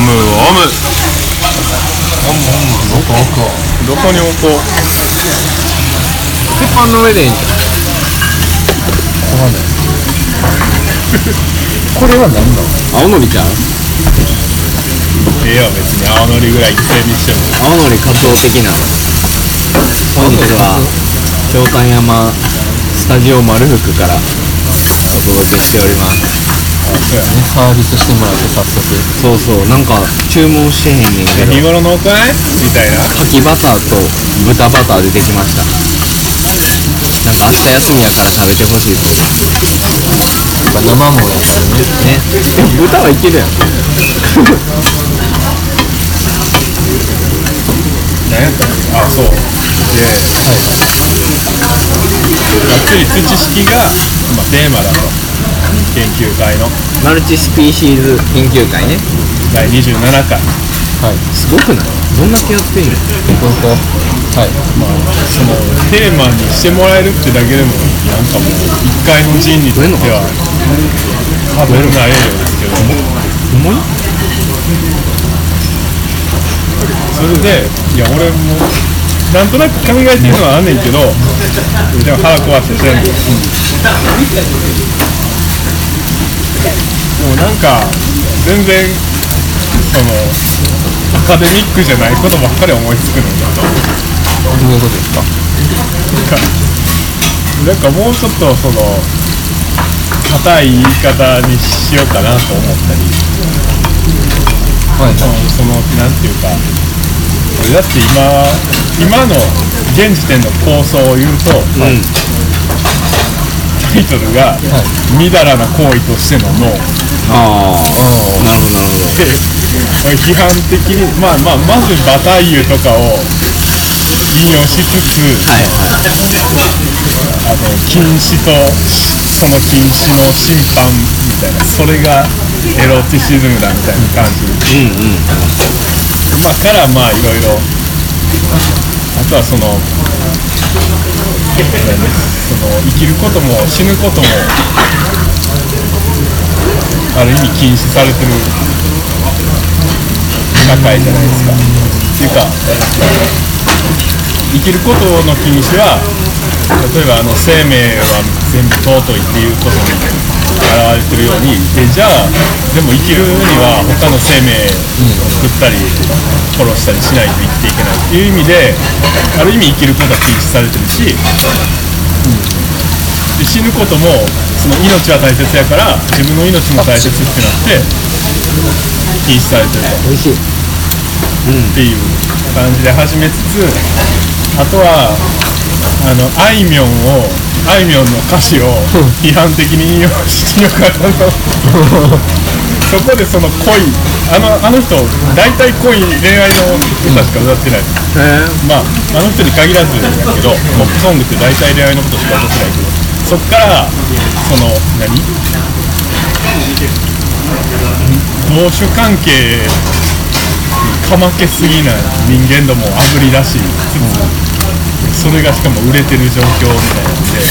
オムオム。どこ奥をどこに置こう？鉄板の上で。いいんじゃんここまで。これは何だ青のりちゃうええわ別に青のりぐらい一斉にしても。青のりカツオ的な。本日は京丹山スタジオ丸福からお届けしておりますそうやねサービスしてもらって早速。そうそうなんか注文してへんねんけど。日頃のおかいみたいな。牡蠣バターと豚バター出てきました。なんか明日休みやから食べてほしいと。やっぱ生もやったらねね。でも豚はいけるやん。何やったっけ？あそう。で、がっつり土式が、まあ、テーマだと研究会の。マルチスピーシーズ研究会ね。第27回。はい。すごくない？どんだけやってんの？ここ。はい。まあそのテーマにしてもらえるってだけでもなんかもう一回の陣にとっては多分ないようですけど。ほんまにそれでいや俺もなんとなく考えてるのはあんねんけどでも腹壊してせんのでもなんか全然そのアカデミックじゃないことばっかり思いつくのよどういうことですかなんかもうちょっとその硬い言い方にしようかなと思ったり。はい。そのそのなんていうか俺だって今今の現時点の構想を言うと、うんタイトルが「みだらな行為としての脳」ああなるほどなるほで批判的にまあまあまずバタイユとかを引用しつつどはいはい。あの禁止とその禁止の審判みたいなそれがエロティシズムだみたいな感じ。うんうん。まあからまあいろいろ。あとはそのその生きることも死ぬこともある意味禁止されてる社会じゃないですか。っていうか生きることの禁止は例えばあの生命は全部尊いっていうことに表れてるようにでじゃあでも生きるには他の生命を作ったり殺したりしないと生きていけないっていう意味である意味生きることは禁止されてるし、で死ぬこともその命は大切やから自分の命も大切ってなって禁止されてる。っていう感じで始めつつあとはあのあいみょんをあいみょんの歌詞を批判的に引用しようかなとそこでその恋あのあの人大体恋恋愛の歌しか歌ってない、へまああの人に限らずやけどポップソングって大体恋愛のことしか歌ってないけどそっからその何？同種関係かまけすぎない人間どもあぶり出しつつそれがしかも売れてる状況みたいなんで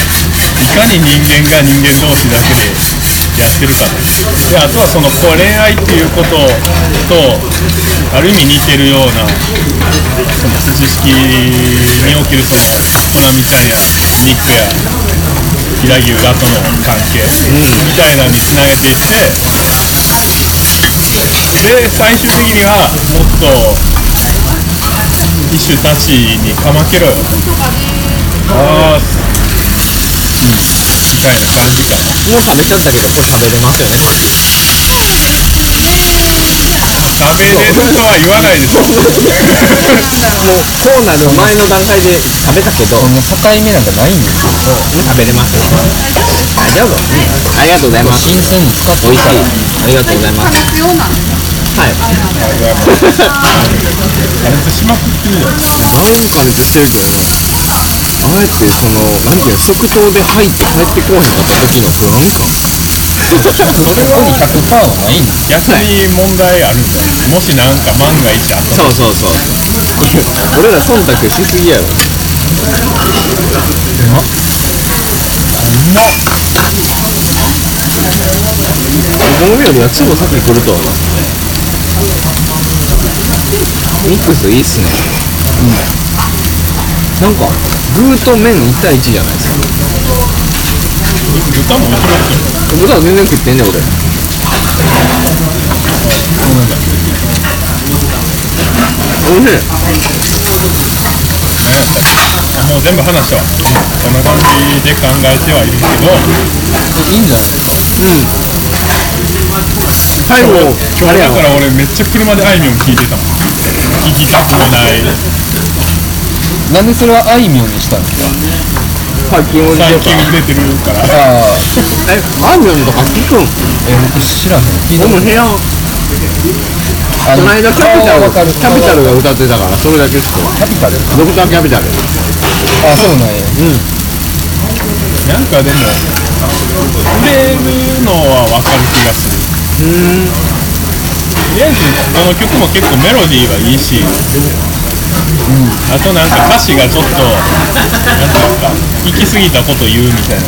いかに人間が人間同士だけでやってるかであとはその恋愛っていうこととある意味似てるようなその知識におけるそのコナミちゃんやニックや平牛がとの関係みたいなのにつなげていってで最終的にはもっと一種たちにかまけろよ。とああうん。みたいな感じかな。もう食べちゃったけどこれ食べれますよね食べれるとは言わないでしょもうこうなる前の段階で食べたけど。もう境目なんかないんですよ。食べれます大丈夫、うん、ありがとうござい。ます新鮮に使って美味しい。ありがとうござい。ます必要なのはい。加熱しまくってるじゃんなんか熱してるけどあえてそのなんてい。うの即答で入って帰ってこうへんかった時の不安感それここに100%はないんです逆に問題あるんだよもしなんか万が一あったそうそうそうこれ俺ら忖度しすぎやろお好みよりはちょっと先来るとはな。ミックスいいっすねうんなんか具と麺1対1じゃないですか。豚もいきますよ豚は全然食ってんね俺。おいしい。もう全部話したわこんな感じで考えてはいるけど。いいんじゃないですか。最後今日だから俺めっちゃ車であいみょん聞いてたもん。聞きたくもない。なんでそれはあいみょんにしたんですか？最近俺最近売れてるから。ああえあいみょんとか聞くん？え僕知らへん聞いた部屋あこの？間キャピタルキャピタルが歌ってたからそれだけ知ってるキャピタルドクターキャピタル。あそうなんや。なんかでも売れるのは分かる気がする。うん。とりあえずこの曲も結構メロディーはいいし、あとなんか歌詞がちょっとなんていうか行き過ぎたこと言うみたいな。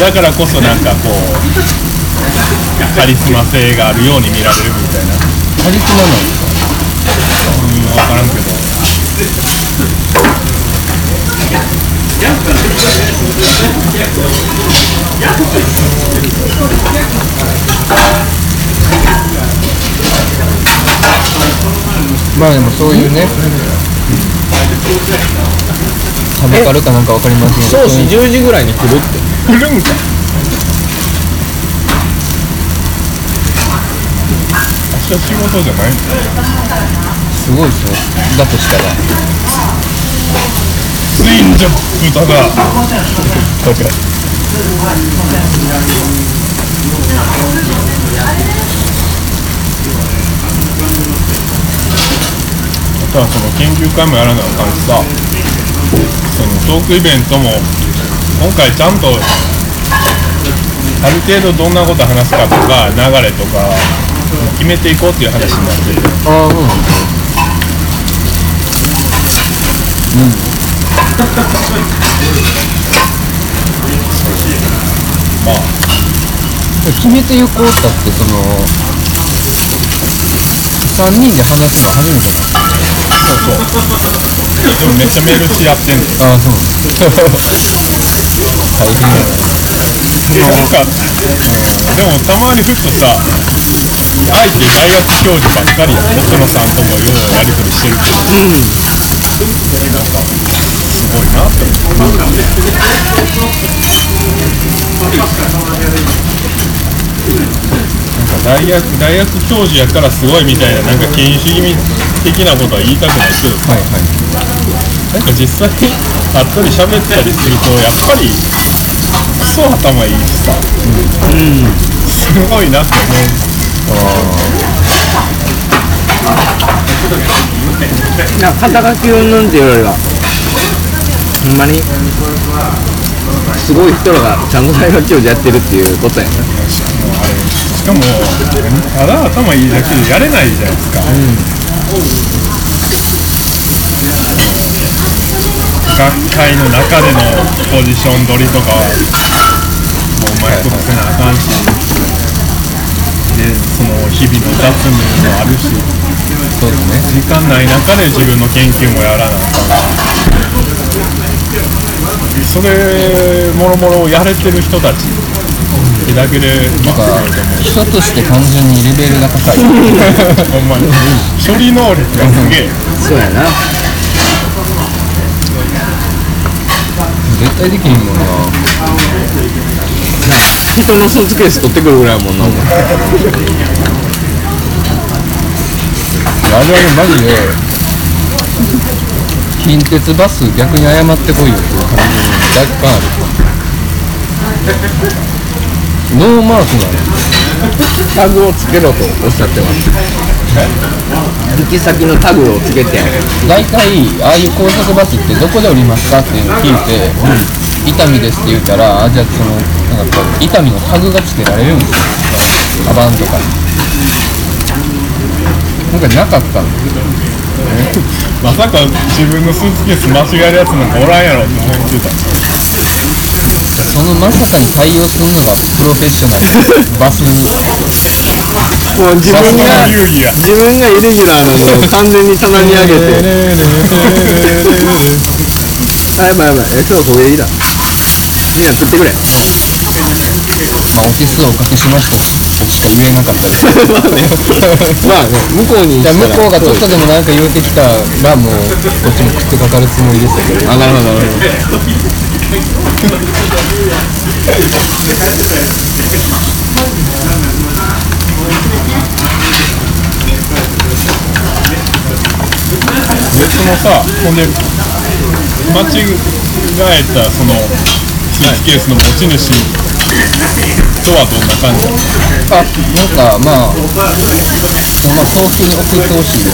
だからこそなんかこうカリスマ性があるように見られるみたいな。カリスマなんですかうん分からんけどまあでもそういうね。サブカルかなんかわかりませんけど。そうし10時ぐらいに来るって。来るんか。明日仕事じゃないの？すごいですよ。だとしたら。ツインジャップだ があとはその研究会もやらなあかんしさそのトークイベントも今回ちゃんとある程度どんなこと話すかとか流れとか決めていこうっていう話になっててああそうなん。まあ。決めていこうったってその3人で話すの初めてなんですそうそう。でもめっちゃメールし合ってんのああそう。大変やななんか、うん、でもたまにふっとさ相手大学教授ばっかりやん細野さんともようやり取りしてるけどなんかすごいなって思ってなんか大学大学教授やからすごいみたいななんか権威主義的なことは言いたくないけどはいはい。なんか実際会ったり喋ったりするとやっぱりクソ頭いいしさ、すごいなってなんか肩書きうんぬんっていうよりはほんまにすごい人らがちゃんと大学教授やってるっていうことやね思うしかもただ頭いいだけでやれないじゃないですか、学会の中でのポジション取りとかはもううまいことせなあかんし。でその日々の雑務もあるし。そうですね。時間ない中で自分の研究もやらなあかんし。それもろもろやれてる人たちだけでまなんか人として単純にレベルが高い。ほんまに。処理能力がすげえ。そうやな。絶対できへんもんな。人のスーツケース取ってくるぐらいやもんな。あれはねマジで。近鉄バス逆に謝ってこいよっていう感じ若干あるノーマークなのタグをつけろとおっしゃってます。行き先のタグをつけて。大体ああいう高速バスってどこで降りますか？っていうのを聞いて「伊丹です」って言ったらあじゃあそのなんか伊丹のタグがつけられるんですよ。カバンとかに。なんかなかったんですよまさか自分のスーツケース間違えるやつなんかおらんやろって思ってたそのまさかに対応するのがプロフェッショナル。バスにもう自分が自分がイレギュラーのもう完全に棚に上げて。あやばいやばい。え今日焦げいいだ。みんな食ってくれ。まあお手数をおかけしました。としか言えなかったです。まあね。まあね向こうにじゃあ向こうがちょっととでもなんか言うてきたらもうこっちも食ってかかるつもりですけど。あなるほどなるほど。でそのさほんで間違えたそのスーツケースの持ち主とはどんな感じあなんかまあまあ早急に送ってほしいです。